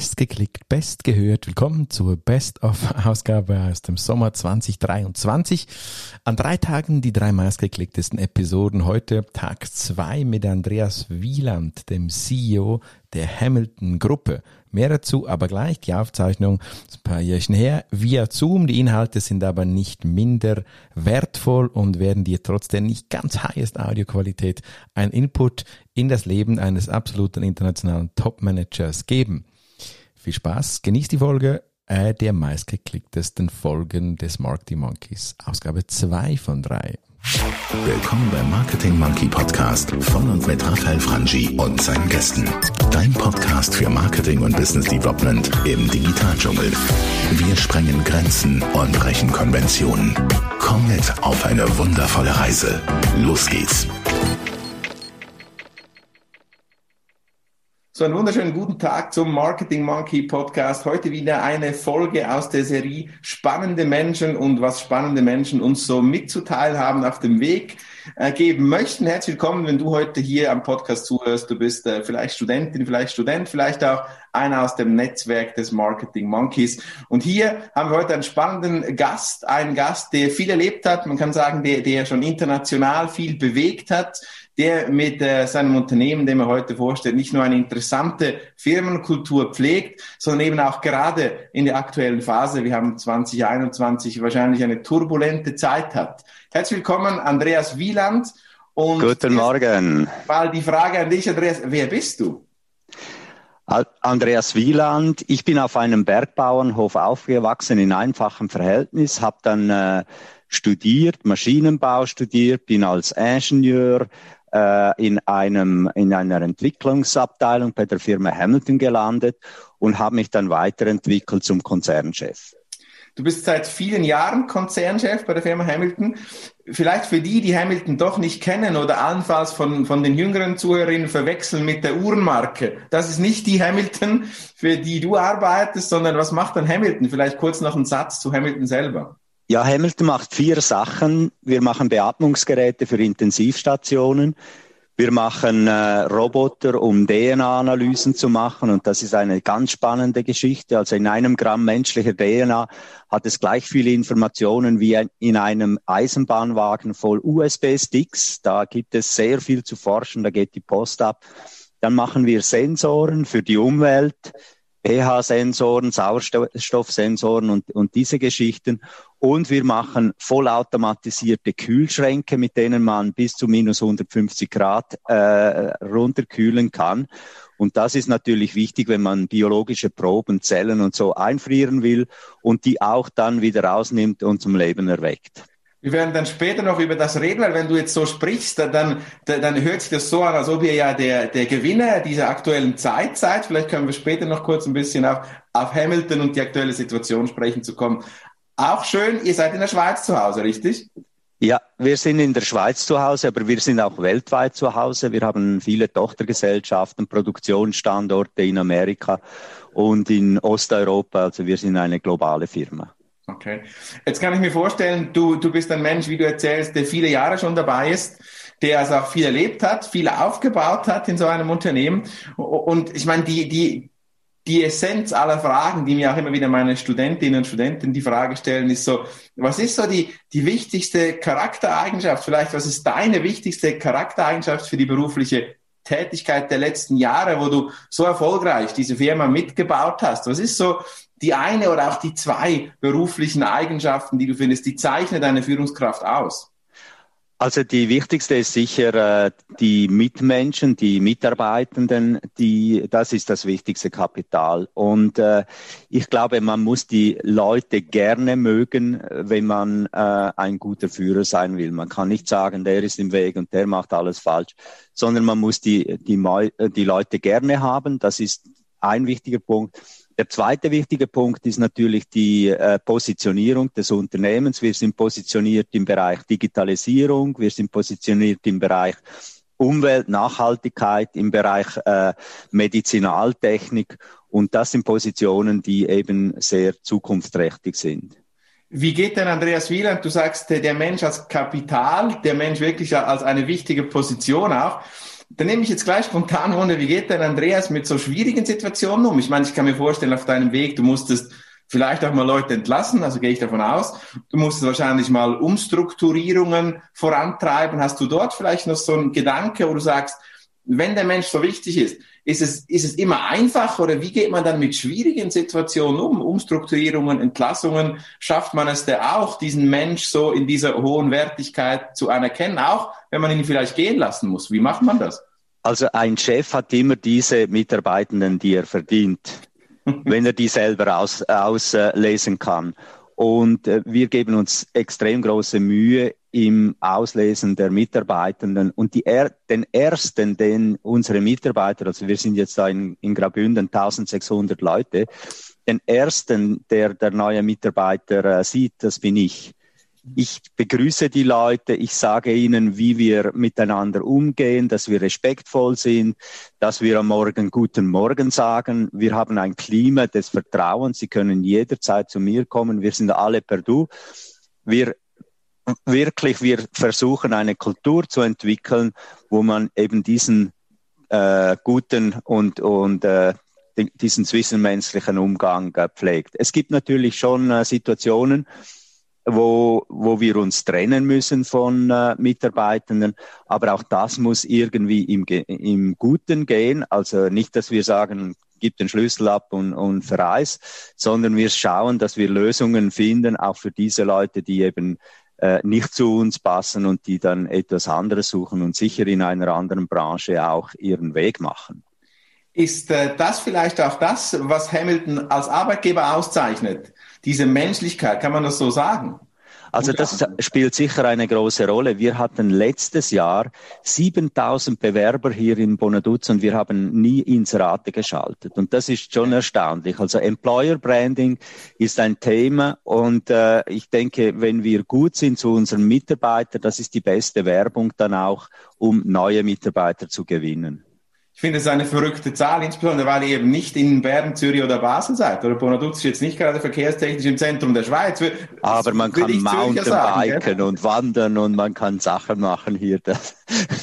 Bestgeklickt, bestgehört. Willkommen zur Best-of-Ausgabe aus dem Sommer 2023. An drei Tagen die drei meistgeklicktesten Episoden. Heute Tag zwei mit Andreas Wieland, dem CEO der Hamilton Gruppe. Mehr dazu aber gleich. Die Aufzeichnung ist ein paar Jährchen her via Zoom. Die Inhalte sind aber nicht minder wertvoll und werden dir trotz der nicht ganz highest Audioqualität ein Input in das Leben eines absoluten internationalen Top-Managers geben. Viel Spaß, genießt die Folge äh, der meistgeklicktesten Folgen des Marketing Monkeys. Ausgabe 2 von 3. Willkommen beim Marketing Monkey Podcast von und mit Raphael Frangi und seinen Gästen. Dein Podcast für Marketing und Business Development im Digitaldschungel. Wir sprengen Grenzen und brechen Konventionen. Komm mit auf eine wundervolle Reise. Los geht's. So, einen wunderschönen guten Tag zum Marketing Monkey Podcast. Heute wieder eine Folge aus der Serie Spannende Menschen und was spannende Menschen uns so mitzuteilen haben auf dem Weg äh, geben möchten. Herzlich willkommen, wenn du heute hier am Podcast zuhörst. Du bist äh, vielleicht Studentin, vielleicht Student, vielleicht auch einer aus dem Netzwerk des Marketing Monkeys. Und hier haben wir heute einen spannenden Gast, einen Gast, der viel erlebt hat. Man kann sagen, der, der schon international viel bewegt hat der mit äh, seinem Unternehmen, dem er heute vorstellt, nicht nur eine interessante Firmenkultur pflegt, sondern eben auch gerade in der aktuellen Phase, wir haben 2021 wahrscheinlich eine turbulente Zeit hat. Herzlich willkommen, Andreas Wieland. Und Guten Morgen. Mal die Frage an dich, Andreas, wer bist du? Andreas Wieland. Ich bin auf einem Bergbauernhof aufgewachsen in einfachem Verhältnis, habe dann äh, studiert, Maschinenbau studiert, bin als Ingenieur äh, in einem in einer Entwicklungsabteilung bei der Firma Hamilton gelandet und habe mich dann weiterentwickelt zum Konzernchef. Du bist seit vielen Jahren Konzernchef bei der Firma Hamilton. Vielleicht für die, die Hamilton doch nicht kennen oder allenfalls von, von den jüngeren Zuhörerinnen verwechseln mit der Uhrenmarke. Das ist nicht die Hamilton, für die du arbeitest, sondern was macht dann Hamilton? Vielleicht kurz noch einen Satz zu Hamilton selber. Ja, Hamilton macht vier Sachen. Wir machen Beatmungsgeräte für Intensivstationen. Wir machen äh, Roboter, um DNA-Analysen zu machen. Und das ist eine ganz spannende Geschichte. Also in einem Gramm menschlicher DNA hat es gleich viele Informationen wie in einem Eisenbahnwagen voll USB-Sticks. Da gibt es sehr viel zu forschen. Da geht die Post ab. Dann machen wir Sensoren für die Umwelt pH-Sensoren, Sauerstoffsensoren und, und diese Geschichten. Und wir machen vollautomatisierte Kühlschränke, mit denen man bis zu minus 150 Grad äh, runterkühlen kann. Und das ist natürlich wichtig, wenn man biologische Proben, Zellen und so einfrieren will und die auch dann wieder rausnimmt und zum Leben erweckt. Wir werden dann später noch über das reden, weil wenn du jetzt so sprichst, dann, dann hört sich das so an, als ob ihr ja der, der Gewinner dieser aktuellen Zeit seid. Vielleicht können wir später noch kurz ein bisschen auf, auf Hamilton und die aktuelle Situation sprechen zu kommen. Auch schön, ihr seid in der Schweiz zu Hause, richtig? Ja, wir sind in der Schweiz zu Hause, aber wir sind auch weltweit zu Hause. Wir haben viele Tochtergesellschaften, Produktionsstandorte in Amerika und in Osteuropa. Also wir sind eine globale Firma. Okay. Jetzt kann ich mir vorstellen, du, du bist ein Mensch, wie du erzählst, der viele Jahre schon dabei ist, der also auch viel erlebt hat, viel aufgebaut hat in so einem Unternehmen. Und ich meine, die, die, die Essenz aller Fragen, die mir auch immer wieder meine Studentinnen und Studenten die Frage stellen, ist so, was ist so die, die wichtigste Charaktereigenschaft? Vielleicht, was ist deine wichtigste Charaktereigenschaft für die berufliche Tätigkeit der letzten Jahre, wo du so erfolgreich diese Firma mitgebaut hast? Was ist so die eine oder auch die zwei beruflichen Eigenschaften, die du findest, die zeichnen deine Führungskraft aus? Also die wichtigste ist sicher äh, die Mitmenschen, die Mitarbeitenden, die das ist das wichtigste Kapital. Und äh, ich glaube, man muss die Leute gerne mögen, wenn man äh, ein guter Führer sein will. Man kann nicht sagen, der ist im Weg und der macht alles falsch, sondern man muss die die, die Leute gerne haben. Das ist ein wichtiger Punkt. Der zweite wichtige Punkt ist natürlich die äh, Positionierung des Unternehmens. Wir sind positioniert im Bereich Digitalisierung, wir sind positioniert im Bereich Umwelt, Nachhaltigkeit, im Bereich äh, Medizinaltechnik und das sind Positionen, die eben sehr zukunftsträchtig sind. Wie geht denn Andreas Wieland? Du sagst, der Mensch als Kapital, der Mensch wirklich als eine wichtige Position auch. Dann nehme ich jetzt gleich spontan Wunder, wie geht denn Andreas mit so schwierigen Situationen um? Ich meine, ich kann mir vorstellen, auf deinem Weg, du musstest vielleicht auch mal Leute entlassen, also gehe ich davon aus. Du musstest wahrscheinlich mal Umstrukturierungen vorantreiben. Hast du dort vielleicht noch so einen Gedanke, wo du sagst, wenn der Mensch so wichtig ist, ist es, ist es immer einfach oder wie geht man dann mit schwierigen Situationen um? Umstrukturierungen, Entlassungen, schafft man es da auch, diesen Mensch so in dieser hohen Wertigkeit zu anerkennen, auch wenn man ihn vielleicht gehen lassen muss? Wie macht man das? Also ein Chef hat immer diese Mitarbeitenden, die er verdient, wenn er die selber auslesen aus, kann. Und äh, wir geben uns extrem große Mühe im Auslesen der Mitarbeitenden. Und die er, den ersten, den unsere Mitarbeiter, also wir sind jetzt da in, in Graubünden 1600 Leute, den ersten, der der neue Mitarbeiter äh, sieht, das bin ich. Ich begrüße die Leute, ich sage ihnen, wie wir miteinander umgehen, dass wir respektvoll sind, dass wir am Morgen guten Morgen sagen. Wir haben ein Klima des Vertrauens. Sie können jederzeit zu mir kommen. Wir sind alle per Du. Wir wirklich, wir versuchen eine Kultur zu entwickeln, wo man eben diesen äh, guten und, und äh, diesen zwischenmenschlichen Umgang äh, pflegt. Es gibt natürlich schon äh, Situationen, wo, wo wir uns trennen müssen von äh, Mitarbeitenden. Aber auch das muss irgendwie im, im Guten gehen. Also nicht, dass wir sagen, gib den Schlüssel ab und, und verreis, sondern wir schauen, dass wir Lösungen finden, auch für diese Leute, die eben äh, nicht zu uns passen und die dann etwas anderes suchen und sicher in einer anderen Branche auch ihren Weg machen. Ist äh, das vielleicht auch das, was Hamilton als Arbeitgeber auszeichnet? Diese Menschlichkeit, kann man das so sagen? Also das spielt sicher eine große Rolle. Wir hatten letztes Jahr 7000 Bewerber hier in Bonaduz und wir haben nie Inserate geschaltet. Und das ist schon erstaunlich. Also Employer Branding ist ein Thema und äh, ich denke, wenn wir gut sind zu unseren Mitarbeitern, das ist die beste Werbung dann auch, um neue Mitarbeiter zu gewinnen. Ich finde es eine verrückte Zahl, insbesondere weil ihr eben nicht in Bern, Zürich oder Basel seid. Oder Bonaduz ist jetzt nicht gerade verkehrstechnisch im Zentrum der Schweiz. Aber man kann Mountainbiken ja? und wandern und man kann Sachen machen hier. Das,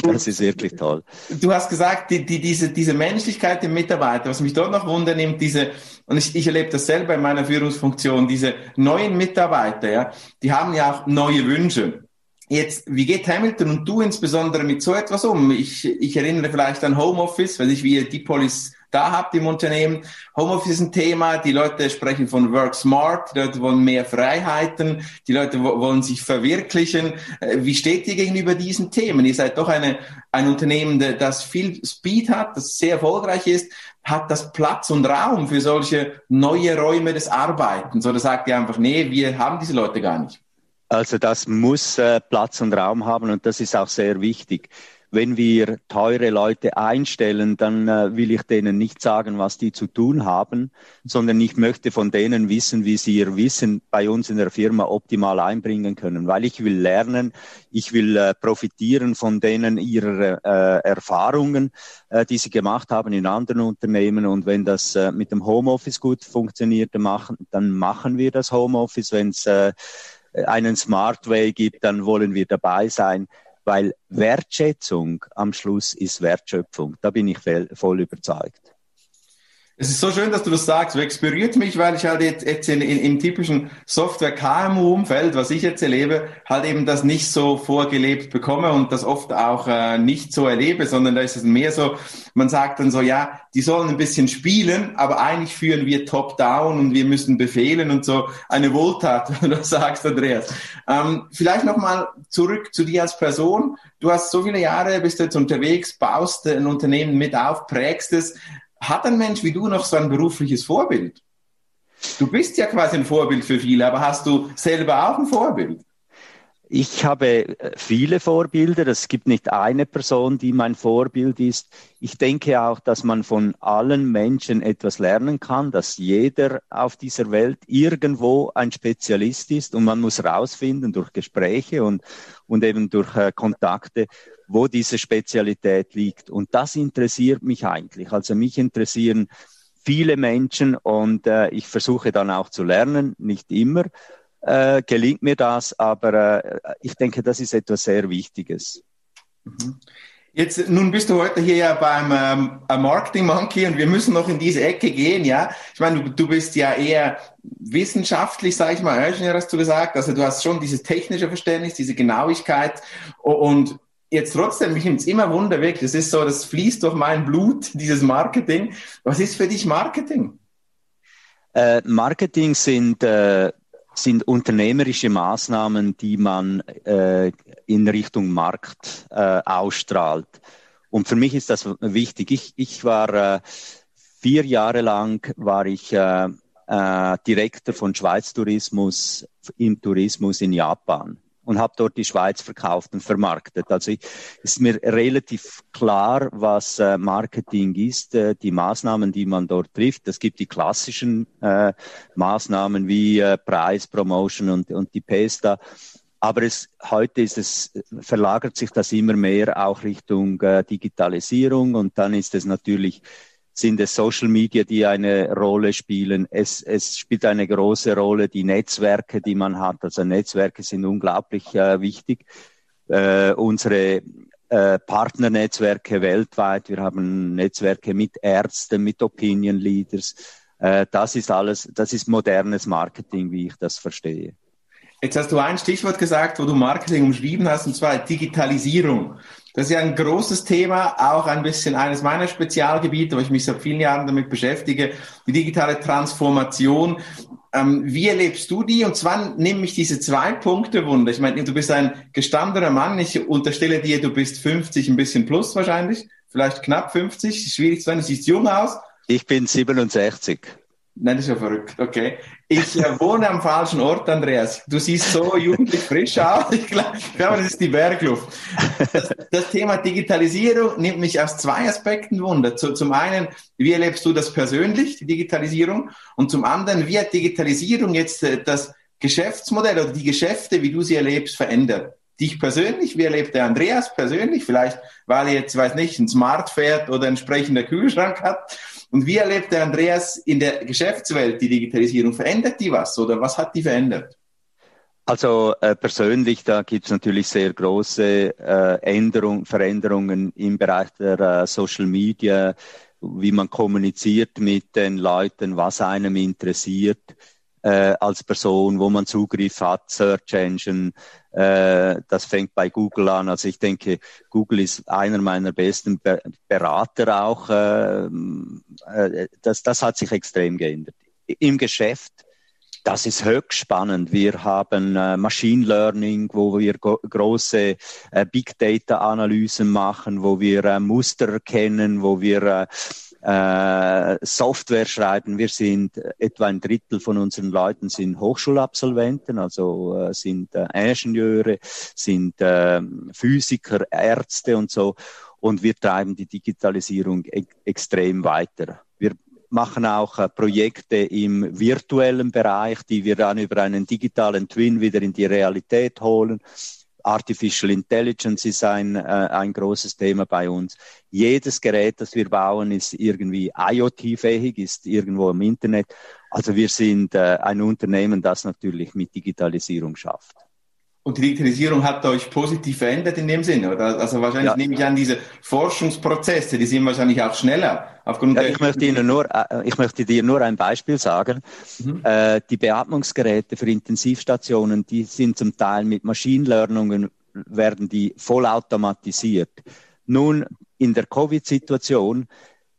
das ist wirklich toll. Du hast gesagt, die, die, diese, diese Menschlichkeit im Mitarbeiter, was mich dort noch wundernimmt, diese, und ich, ich erlebe das selber in meiner Führungsfunktion, diese neuen Mitarbeiter, ja, die haben ja auch neue Wünsche. Jetzt, wie geht Hamilton und du insbesondere mit so etwas um? Ich, ich erinnere vielleicht an Homeoffice, weil ich wie ihr die Police da habt im Unternehmen. Homeoffice ist ein Thema, die Leute sprechen von Work Smart, die Leute wollen mehr Freiheiten, die Leute wollen sich verwirklichen. Äh, wie steht ihr gegenüber diesen Themen? Ihr seid doch eine, ein Unternehmen, das viel Speed hat, das sehr erfolgreich ist. Hat das Platz und Raum für solche neue Räume des Arbeitens? Oder sagt ihr einfach, nee, wir haben diese Leute gar nicht? Also das muss äh, Platz und Raum haben und das ist auch sehr wichtig. Wenn wir teure Leute einstellen, dann äh, will ich denen nicht sagen, was die zu tun haben, sondern ich möchte von denen wissen, wie sie ihr Wissen bei uns in der Firma optimal einbringen können, weil ich will lernen, ich will äh, profitieren von denen ihrer äh, Erfahrungen, äh, die sie gemacht haben in anderen Unternehmen. Und wenn das äh, mit dem Homeoffice gut funktioniert, dann machen, dann machen wir das Homeoffice, wenn es äh, einen Smart Way gibt, dann wollen wir dabei sein, weil Wertschätzung am Schluss ist Wertschöpfung. Da bin ich voll überzeugt. Es ist so schön, dass du das sagst. Es berührt mich, weil ich halt jetzt, jetzt in, in, im typischen Software-KMU-Umfeld, was ich jetzt erlebe, halt eben das nicht so vorgelebt bekomme und das oft auch äh, nicht so erlebe, sondern da ist es mehr so, man sagt dann so, ja, die sollen ein bisschen spielen, aber eigentlich führen wir top-down und wir müssen befehlen und so eine Wohltat, wenn du das sagst, Andreas. Ähm, vielleicht nochmal zurück zu dir als Person. Du hast so viele Jahre, bist jetzt unterwegs, baust ein Unternehmen mit auf, prägst es. Hat ein Mensch wie du noch so ein berufliches Vorbild? Du bist ja quasi ein Vorbild für viele, aber hast du selber auch ein Vorbild? Ich habe äh, viele Vorbilder. Es gibt nicht eine Person, die mein Vorbild ist. Ich denke auch, dass man von allen Menschen etwas lernen kann, dass jeder auf dieser Welt irgendwo ein Spezialist ist und man muss rausfinden durch Gespräche und, und eben durch äh, Kontakte, wo diese Spezialität liegt. Und das interessiert mich eigentlich. Also mich interessieren viele Menschen und äh, ich versuche dann auch zu lernen, nicht immer äh, gelingt mir das, aber äh, ich denke, das ist etwas sehr Wichtiges. Mhm. Jetzt, nun bist du heute hier ja beim ähm, Marketing Monkey und wir müssen noch in diese Ecke gehen, ja. Ich meine, du, du bist ja eher wissenschaftlich, sage ich mal, Ingenieur hast du gesagt. Also du hast schon dieses technische Verständnis, diese Genauigkeit und jetzt trotzdem, mich nimmt es immer Wunder weg. Das ist so, das fließt durch mein Blut, dieses Marketing. Was ist für dich Marketing? Äh, Marketing sind äh, sind unternehmerische Maßnahmen, die man äh, in Richtung Markt äh, ausstrahlt. Und für mich ist das wichtig. Ich, ich war äh, vier Jahre lang war ich äh, Direktor von Schweiz Tourismus im Tourismus in Japan und habe dort die Schweiz verkauft und vermarktet. Also ich, ist mir relativ klar, was äh, Marketing ist, äh, die Maßnahmen, die man dort trifft. Es gibt die klassischen äh, Maßnahmen wie äh, Preis, Promotion und, und die Pesta. Aber es, heute ist es, verlagert sich das immer mehr auch Richtung äh, Digitalisierung und dann ist es natürlich sind es Social Media, die eine Rolle spielen. Es, es spielt eine große Rolle die Netzwerke, die man hat. Also Netzwerke sind unglaublich äh, wichtig. Äh, unsere äh, Partnernetzwerke weltweit. Wir haben Netzwerke mit Ärzten, mit Opinion Leaders. Äh, das ist alles, das ist modernes Marketing, wie ich das verstehe. Jetzt hast du ein Stichwort gesagt, wo du Marketing umschrieben hast, und zwar Digitalisierung. Das ist ja ein großes Thema, auch ein bisschen eines meiner Spezialgebiete, wo ich mich seit vielen Jahren damit beschäftige, die digitale Transformation. Ähm, wie erlebst du die? Und zwar nehme ich diese zwei Punkte wunder. Ich meine, du bist ein gestandener Mann. Ich unterstelle dir, du bist 50, ein bisschen plus wahrscheinlich. Vielleicht knapp 50. Schwierig zu sagen. Du siehst jung aus. Ich bin 67. Nein, das ist ja verrückt. Okay. Ich äh, wohne am falschen Ort, Andreas. Du siehst so jugendlich frisch aus. Ich glaube, glaub, das ist die Bergluft. Das, das, Thema Digitalisierung nimmt mich aus zwei Aspekten wunder. Zu, zum einen, wie erlebst du das persönlich, die Digitalisierung? Und zum anderen, wie hat Digitalisierung jetzt äh, das Geschäftsmodell oder die Geschäfte, wie du sie erlebst, verändert? Dich persönlich, wie erlebt der Andreas persönlich? Vielleicht, weil er jetzt, weiß nicht, ein Smart fährt oder entsprechender Kühlschrank hat und wie erlebt der Andreas in der Geschäftswelt die Digitalisierung? Verändert die was oder was hat die verändert? Also äh, persönlich, da gibt es natürlich sehr große äh, Änderung, Veränderungen im Bereich der äh, Social Media, wie man kommuniziert mit den Leuten, was einem interessiert äh, als Person, wo man Zugriff hat, Search Engine, äh, das fängt bei Google an. Also ich denke, Google ist einer meiner besten Berater auch. Äh, äh, das, das hat sich extrem geändert. Im Geschäft das ist höchst spannend. Wir haben äh, Machine Learning, wo wir große äh, Big Data Analysen machen, wo wir äh, Muster erkennen, wo wir äh, Software schreiben. Wir sind etwa ein Drittel von unseren Leuten sind Hochschulabsolventen, also äh, sind äh, Ingenieure, sind äh, Physiker, Ärzte und so. Und wir treiben die Digitalisierung e extrem weiter. Wir machen auch äh, Projekte im virtuellen Bereich, die wir dann über einen digitalen Twin wieder in die Realität holen. Artificial Intelligence ist ein, äh, ein großes Thema bei uns. Jedes Gerät, das wir bauen, ist irgendwie IoT-fähig, ist irgendwo im Internet. Also wir sind äh, ein Unternehmen, das natürlich mit Digitalisierung schafft. Und die Digitalisierung hat euch positiv verändert in dem Sinne, oder? Also wahrscheinlich ja. nehme ich an, diese Forschungsprozesse, die sind wahrscheinlich auch schneller. Aufgrund ja, ich möchte Ihnen nur, äh, ich möchte dir nur ein Beispiel sagen. Mhm. Äh, die Beatmungsgeräte für Intensivstationen, die sind zum Teil mit Machine Learning werden die vollautomatisiert. Nun, in der Covid-Situation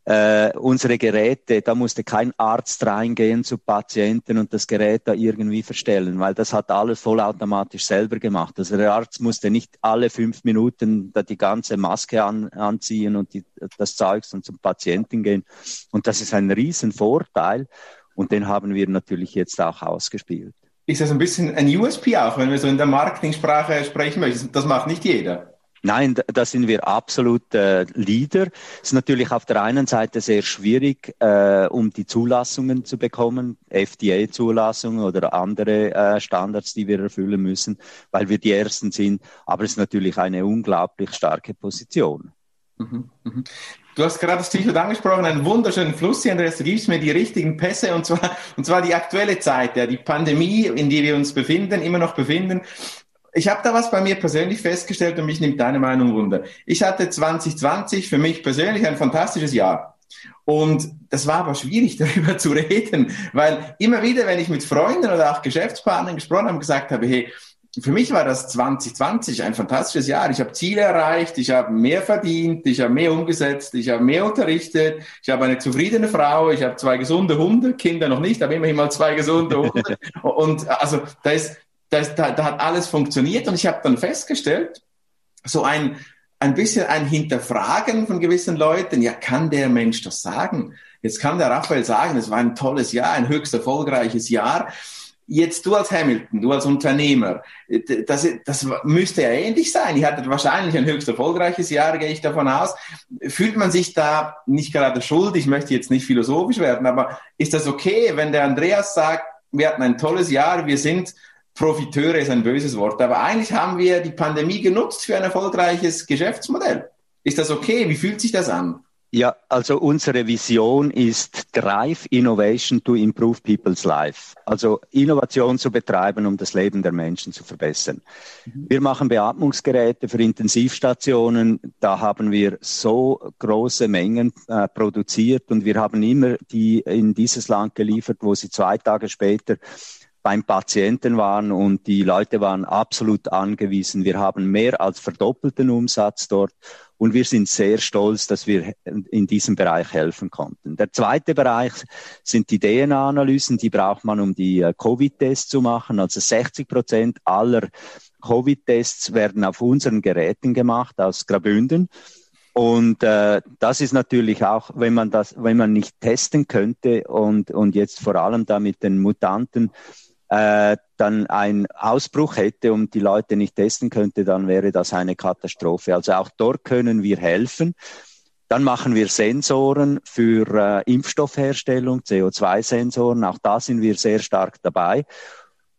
äh, unsere Geräte, da musste kein Arzt reingehen zu Patienten und das Gerät da irgendwie verstellen, weil das hat alles vollautomatisch selber gemacht. Also der Arzt musste nicht alle fünf Minuten da die ganze Maske an, anziehen und die, das Zeugs und zum Patienten gehen. Und das ist ein Riesenvorteil und den haben wir natürlich jetzt auch ausgespielt. Ist das ein bisschen ein USP auch, wenn wir so in der Marketingsprache sprechen möchten? Das macht nicht jeder. Nein, da sind wir absolut äh, Leader. Es ist natürlich auf der einen Seite sehr schwierig, äh, um die Zulassungen zu bekommen, FDA-Zulassung oder andere äh, Standards, die wir erfüllen müssen, weil wir die Ersten sind. Aber es ist natürlich eine unglaublich starke Position. Mhm, mhm. Du hast gerade das Stichwort angesprochen, einen wunderschönen Fluss hier, Andreas. Du gibst mir die richtigen Pässe und zwar, und zwar die aktuelle Zeit, ja, die Pandemie, in der wir uns befinden, immer noch befinden ich habe da was bei mir persönlich festgestellt und mich nimmt deine Meinung wunder. Ich hatte 2020 für mich persönlich ein fantastisches Jahr. Und das war aber schwierig, darüber zu reden, weil immer wieder, wenn ich mit Freunden oder auch Geschäftspartnern gesprochen habe, gesagt habe, hey, für mich war das 2020 ein fantastisches Jahr. Ich habe Ziele erreicht, ich habe mehr verdient, ich habe mehr umgesetzt, ich habe mehr unterrichtet, ich habe eine zufriedene Frau, ich habe zwei gesunde Hunde, Kinder noch nicht, aber immerhin mal zwei gesunde Hunde. und also da ist, da, ist, da, da hat alles funktioniert und ich habe dann festgestellt, so ein ein bisschen ein Hinterfragen von gewissen Leuten. Ja, kann der Mensch das sagen? Jetzt kann der Raphael sagen, es war ein tolles Jahr, ein höchst erfolgreiches Jahr. Jetzt du als Hamilton, du als Unternehmer, das, das müsste ja ähnlich sein. Ihr hattet wahrscheinlich ein höchst erfolgreiches Jahr, gehe ich davon aus. Fühlt man sich da nicht gerade schuld? Ich möchte jetzt nicht philosophisch werden, aber ist das okay, wenn der Andreas sagt, wir hatten ein tolles Jahr, wir sind Profiteure ist ein böses Wort, aber eigentlich haben wir die Pandemie genutzt für ein erfolgreiches Geschäftsmodell. Ist das okay? Wie fühlt sich das an? Ja, also unsere Vision ist Drive Innovation to Improve People's Life. Also Innovation zu betreiben, um das Leben der Menschen zu verbessern. Mhm. Wir machen Beatmungsgeräte für Intensivstationen. Da haben wir so große Mengen äh, produziert und wir haben immer die in dieses Land geliefert, wo sie zwei Tage später beim Patienten waren und die Leute waren absolut angewiesen. Wir haben mehr als verdoppelten Umsatz dort und wir sind sehr stolz, dass wir in diesem Bereich helfen konnten. Der zweite Bereich sind die DNA-Analysen, die braucht man, um die äh, Covid-Tests zu machen. Also 60 Prozent aller Covid-Tests werden auf unseren Geräten gemacht aus Grabünden. Und äh, das ist natürlich auch, wenn man das, wenn man nicht testen könnte und, und jetzt vor allem da mit den Mutanten äh, dann ein Ausbruch hätte und die Leute nicht testen könnte, dann wäre das eine Katastrophe. Also auch dort können wir helfen. Dann machen wir Sensoren für äh, Impfstoffherstellung, CO2-Sensoren. Auch da sind wir sehr stark dabei.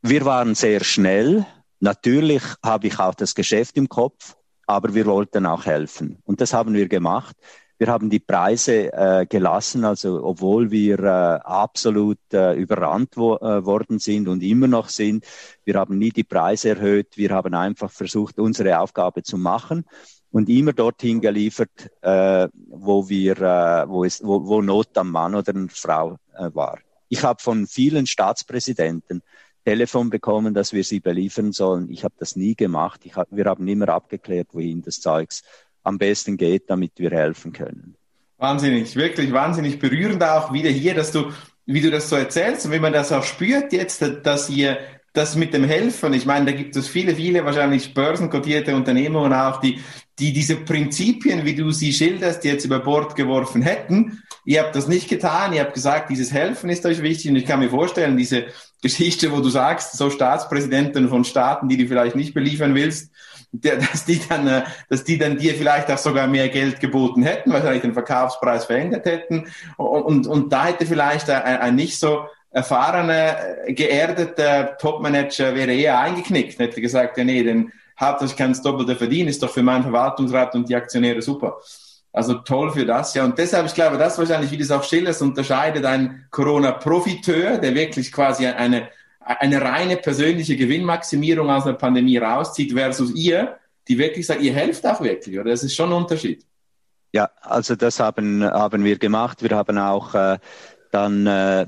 Wir waren sehr schnell. Natürlich habe ich auch das Geschäft im Kopf, aber wir wollten auch helfen. Und das haben wir gemacht. Wir haben die Preise äh, gelassen, also obwohl wir äh, absolut äh, überrannt wo, äh, worden sind und immer noch sind. Wir haben nie die Preise erhöht. Wir haben einfach versucht, unsere Aufgabe zu machen und immer dorthin geliefert, äh, wo wir, äh, wo, es, wo, wo Not am Mann oder an Frau war. Ich habe von vielen Staatspräsidenten Telefon bekommen, dass wir sie beliefern sollen. Ich habe das nie gemacht. Hab, wir haben immer abgeklärt, wohin das Zeugs am besten geht, damit wir helfen können. Wahnsinnig, wirklich wahnsinnig berührend auch wieder hier, dass du, wie du das so erzählst und wie man das auch spürt jetzt, dass ihr das mit dem Helfen, ich meine, da gibt es viele, viele wahrscheinlich börsenkotierte Unternehmungen auch, die, die diese Prinzipien, wie du sie schilderst, jetzt über Bord geworfen hätten. Ihr habt das nicht getan, ihr habt gesagt, dieses Helfen ist euch wichtig und ich kann mir vorstellen, diese Geschichte, wo du sagst, so Staatspräsidenten von Staaten, die du vielleicht nicht beliefern willst, dass die dann, äh, dass die dann dir vielleicht auch sogar mehr Geld geboten hätten, wahrscheinlich den Verkaufspreis verändert hätten. Und, und, und da hätte vielleicht ein, ein nicht so erfahrener, geerdeter Topmanager wäre eher eingeknickt, hätte gesagt, ja nee, denn hauptsächlich kann es Doppelte verdienen, ist doch für meinen Verwaltungsrat und die Aktionäre super. Also toll für das, ja. Und deshalb, ich glaube, das wahrscheinlich, wie das auch Schillers unterscheidet, ein Corona-Profiteur, der wirklich quasi eine, eine reine persönliche Gewinnmaximierung aus einer Pandemie rauszieht, versus ihr, die wirklich sagt, ihr helft auch wirklich, oder? Das ist schon ein Unterschied. Ja, also das haben, haben wir gemacht. Wir haben auch äh, dann äh,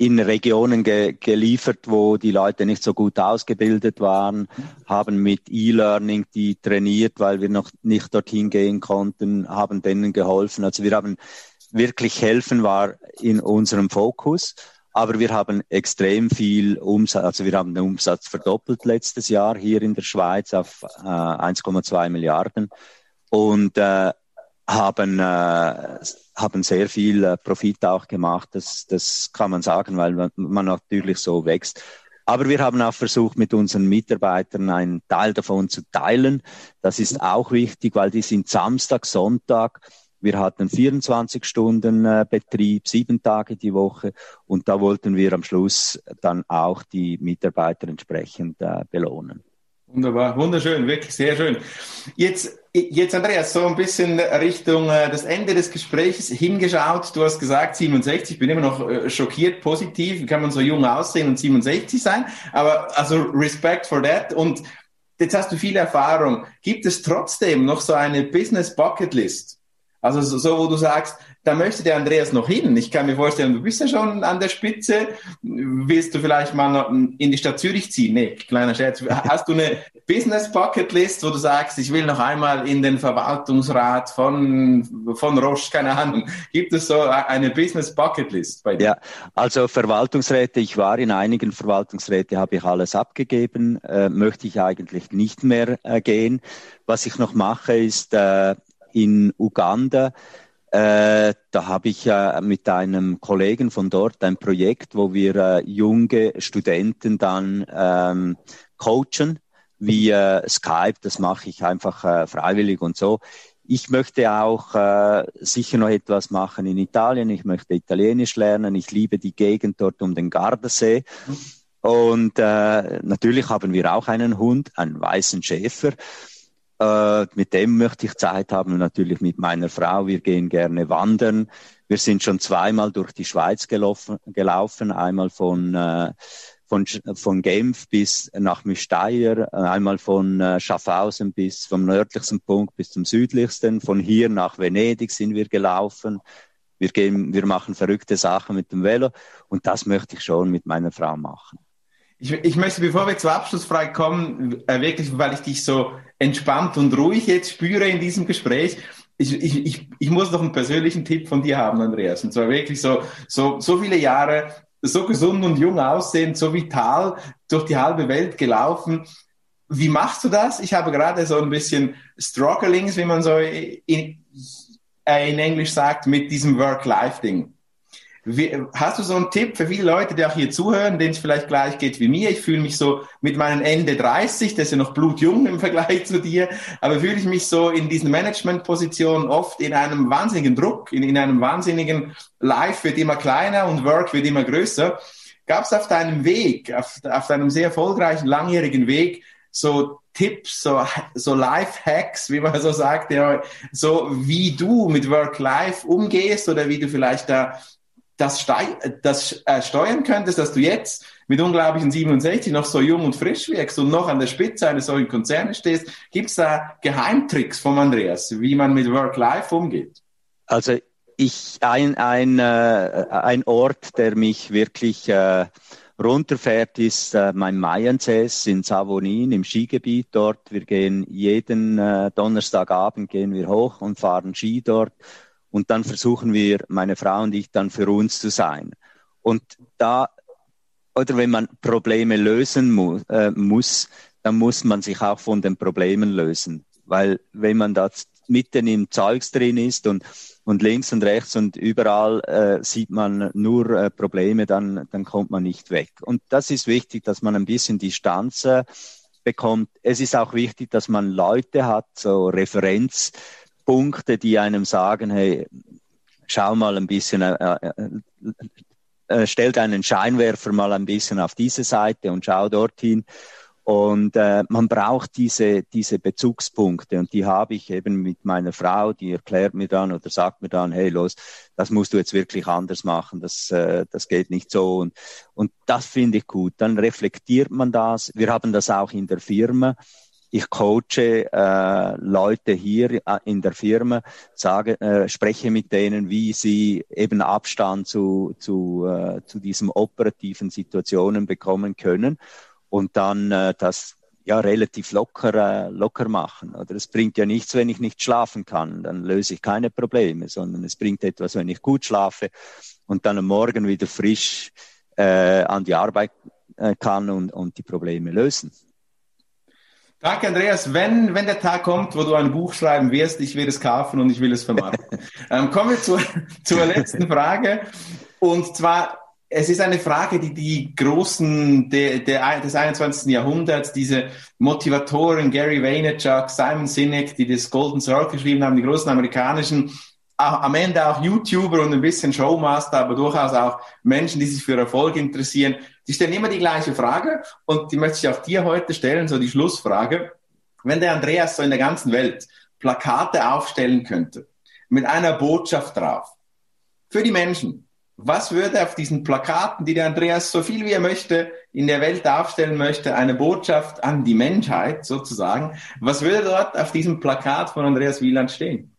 in Regionen ge geliefert, wo die Leute nicht so gut ausgebildet waren, haben mit E-Learning die trainiert, weil wir noch nicht dorthin gehen konnten, haben denen geholfen. Also wir haben wirklich helfen war in unserem Fokus. Aber wir haben extrem viel Umsatz, also wir haben den Umsatz verdoppelt letztes Jahr hier in der Schweiz auf äh, 1,2 Milliarden und äh, haben, äh, haben sehr viel äh, Profit auch gemacht. Das, das kann man sagen, weil man, man natürlich so wächst. Aber wir haben auch versucht, mit unseren Mitarbeitern einen Teil davon zu teilen. Das ist auch wichtig, weil die sind Samstag, Sonntag wir hatten 24 Stunden äh, Betrieb, sieben Tage die Woche und da wollten wir am Schluss dann auch die Mitarbeiter entsprechend äh, belohnen. Wunderbar, wunderschön, wirklich sehr schön. Jetzt, jetzt Andreas, so ein bisschen Richtung äh, das Ende des Gesprächs hingeschaut. Du hast gesagt 67, ich bin immer noch äh, schockiert, positiv. Wie kann man so jung aussehen und 67 sein? Aber also Respect for that. Und jetzt hast du viel Erfahrung. Gibt es trotzdem noch so eine Business Bucket List? Also so, so, wo du sagst, da möchte der Andreas noch hin. Ich kann mir vorstellen, du bist ja schon an der Spitze. Willst du vielleicht mal in die Stadt Zürich ziehen? Nee, kleiner Scherz. Hast du eine Business Bucket List, wo du sagst, ich will noch einmal in den Verwaltungsrat von, von Roche, keine Ahnung. Gibt es so eine Business Bucket List bei dir? Ja, also Verwaltungsräte, ich war in einigen Verwaltungsräte, habe ich alles abgegeben, äh, möchte ich eigentlich nicht mehr äh, gehen. Was ich noch mache, ist äh, in Uganda äh, da habe ich äh, mit einem Kollegen von dort ein Projekt, wo wir äh, junge Studenten dann ähm, coachen, wie Skype, das mache ich einfach äh, freiwillig und so. Ich möchte auch äh, sicher noch etwas machen in Italien. Ich möchte Italienisch lernen. Ich liebe die Gegend dort um den Gardasee. Und äh, natürlich haben wir auch einen Hund, einen weißen Schäfer. Äh, mit dem möchte ich Zeit haben, natürlich mit meiner Frau. Wir gehen gerne wandern. Wir sind schon zweimal durch die Schweiz gelaufen, gelaufen einmal von, äh, von, von Genf bis nach Müsteier, einmal von äh, Schaffhausen bis vom nördlichsten Punkt bis zum südlichsten. Von hier nach Venedig sind wir gelaufen. Wir, gehen, wir machen verrückte Sachen mit dem Velo und das möchte ich schon mit meiner Frau machen. Ich, ich möchte, bevor wir zur Abschlussfrage kommen, äh, wirklich, weil ich dich so entspannt und ruhig jetzt spüre in diesem Gespräch, ich, ich, ich, ich muss noch einen persönlichen Tipp von dir haben, Andreas. Und zwar wirklich so, so, so viele Jahre, so gesund und jung aussehend, so vital durch die halbe Welt gelaufen. Wie machst du das? Ich habe gerade so ein bisschen Strugglings, wie man so in, äh, in Englisch sagt, mit diesem Work-Life-Ding. Wie, hast du so einen Tipp für viele Leute, die auch hier zuhören, denen es vielleicht gleich geht wie mir? Ich fühle mich so mit meinen Ende 30, das ist ja noch blutjung im Vergleich zu dir, aber fühle ich mich so in diesen Managementpositionen oft in einem wahnsinnigen Druck, in, in einem wahnsinnigen Life wird immer kleiner und Work wird immer größer. Gab es auf deinem Weg, auf, auf deinem sehr erfolgreichen, langjährigen Weg, so Tipps, so, so Life-Hacks, wie man so sagt, ja, so wie du mit Work-Life umgehst oder wie du vielleicht da das, das äh, steuern könntest, dass du jetzt mit unglaublichen 67 noch so jung und frisch wirkst und noch an der Spitze eines solchen Konzernes stehst. Gibt es da Geheimtricks von Andreas, wie man mit Work-Life umgeht? Also ich ein, ein, äh, ein Ort, der mich wirklich äh, runterfährt, ist äh, mein Mayenses in Savonin im Skigebiet dort. Wir gehen jeden äh, Donnerstagabend gehen wir hoch und fahren Ski dort und dann versuchen wir, meine Frau und ich, dann für uns zu sein. Und da, oder wenn man Probleme lösen mu äh, muss, dann muss man sich auch von den Problemen lösen. Weil wenn man da mitten im Zeugs drin ist und, und links und rechts und überall äh, sieht man nur äh, Probleme, dann, dann kommt man nicht weg. Und das ist wichtig, dass man ein bisschen Distanz äh, bekommt. Es ist auch wichtig, dass man Leute hat, so Referenz, Punkte, die einem sagen, hey, schau mal ein bisschen, äh, äh, äh, stellt einen Scheinwerfer mal ein bisschen auf diese Seite und schau dorthin. Und äh, man braucht diese, diese Bezugspunkte und die habe ich eben mit meiner Frau, die erklärt mir dann oder sagt mir dann, hey los, das musst du jetzt wirklich anders machen, das, äh, das geht nicht so. Und, und das finde ich gut. Dann reflektiert man das. Wir haben das auch in der Firma ich coache äh, Leute hier äh, in der Firma, sage, äh, spreche mit denen, wie sie eben Abstand zu, zu, äh, zu diesen operativen Situationen bekommen können und dann äh, das ja relativ locker, äh, locker machen. Oder es bringt ja nichts, wenn ich nicht schlafen kann, dann löse ich keine Probleme, sondern es bringt etwas, wenn ich gut schlafe und dann am Morgen wieder frisch äh, an die Arbeit äh, kann und, und die Probleme lösen. Danke, Andreas. Wenn, wenn der Tag kommt, wo du ein Buch schreiben wirst, ich will es kaufen und ich will es vermarkten. ähm, kommen wir zur, zur letzten Frage. Und zwar, es ist eine Frage, die die Großen der, der, des 21. Jahrhunderts, diese Motivatoren Gary Vaynerchuk, Simon Sinek, die das Golden Circle geschrieben haben, die großen amerikanischen, am Ende auch YouTuber und ein bisschen Showmaster, aber durchaus auch Menschen, die sich für Erfolg interessieren, die stellen immer die gleiche Frage und die möchte ich auch dir heute stellen, so die Schlussfrage. Wenn der Andreas so in der ganzen Welt Plakate aufstellen könnte, mit einer Botschaft drauf, für die Menschen, was würde auf diesen Plakaten, die der Andreas so viel wie er möchte in der Welt darstellen möchte, eine Botschaft an die Menschheit sozusagen, was würde dort auf diesem Plakat von Andreas Wieland stehen?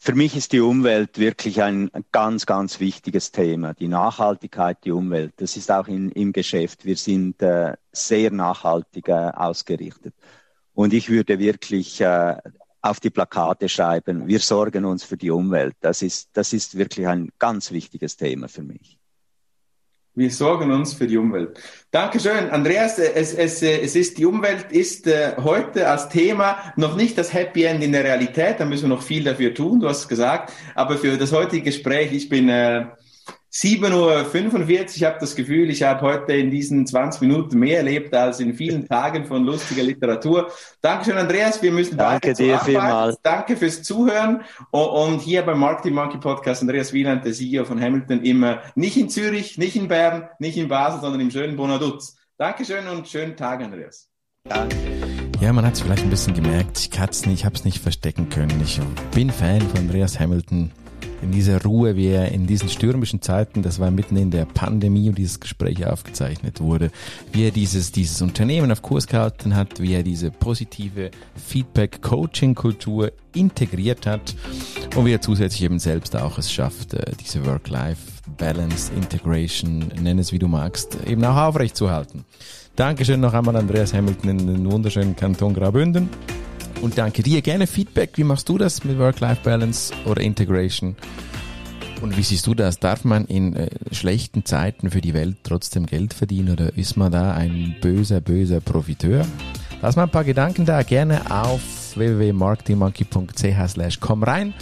Für mich ist die Umwelt wirklich ein ganz, ganz wichtiges Thema. Die Nachhaltigkeit, die Umwelt. Das ist auch in, im Geschäft. Wir sind äh, sehr nachhaltig äh, ausgerichtet. Und ich würde wirklich äh, auf die Plakate schreiben, wir sorgen uns für die Umwelt. Das ist, das ist wirklich ein ganz wichtiges Thema für mich. Wir sorgen uns für die Umwelt. Dankeschön, Andreas. Es, es, es ist, die Umwelt ist äh, heute als Thema noch nicht das Happy End in der Realität. Da müssen wir noch viel dafür tun. Du hast gesagt. Aber für das heutige Gespräch, ich bin äh, 7.45 Uhr, ich habe das Gefühl, ich habe heute in diesen 20 Minuten mehr erlebt als in vielen Tagen von lustiger Literatur. Dankeschön, Andreas. Wir müssen Danke dir vielmals. Danke fürs Zuhören. Und hier beim Marketing Monkey Podcast, Andreas Wieland, der CEO von Hamilton, immer nicht in Zürich, nicht in Bern, nicht in Basel, sondern im schönen Bonaduz. Dankeschön und schönen Tag, Andreas. Danke. Ja, man hat es vielleicht ein bisschen gemerkt. Ich kann es nicht, ich habe es nicht verstecken können. Ich bin Fan von Andreas Hamilton in dieser Ruhe, wie er in diesen stürmischen Zeiten, das war mitten in der Pandemie, und dieses Gespräch aufgezeichnet wurde, wie er dieses, dieses Unternehmen auf Kurs gehalten hat, wie er diese positive Feedback-Coaching-Kultur integriert hat und wie er zusätzlich eben selbst auch es schafft, äh, diese Work-Life-Balance, Integration, nenn es wie du magst, eben auch aufrechtzuerhalten. Dankeschön noch einmal Andreas Hamilton in den wunderschönen Kanton Graubünden. Und danke dir. Gerne Feedback. Wie machst du das mit Work-Life-Balance oder Integration? Und wie siehst du das? Darf man in äh, schlechten Zeiten für die Welt trotzdem Geld verdienen oder ist man da ein böser, böser Profiteur? Lass mal ein paar Gedanken da gerne auf www.marketingmonkey.ch slash komm rein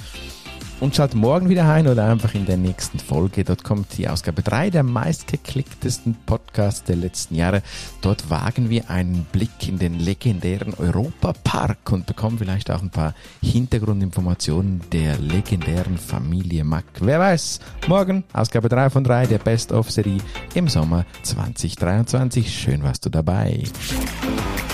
und schalt morgen wieder ein oder einfach in der nächsten Folge. Dort kommt die Ausgabe 3 der meistgeklicktesten Podcasts der letzten Jahre. Dort wagen wir einen Blick in den legendären Europapark und bekommen vielleicht auch ein paar Hintergrundinformationen der legendären Familie Mack. Wer weiß, morgen Ausgabe 3 von 3 der Best-of-Serie im Sommer 2023. Schön warst du dabei.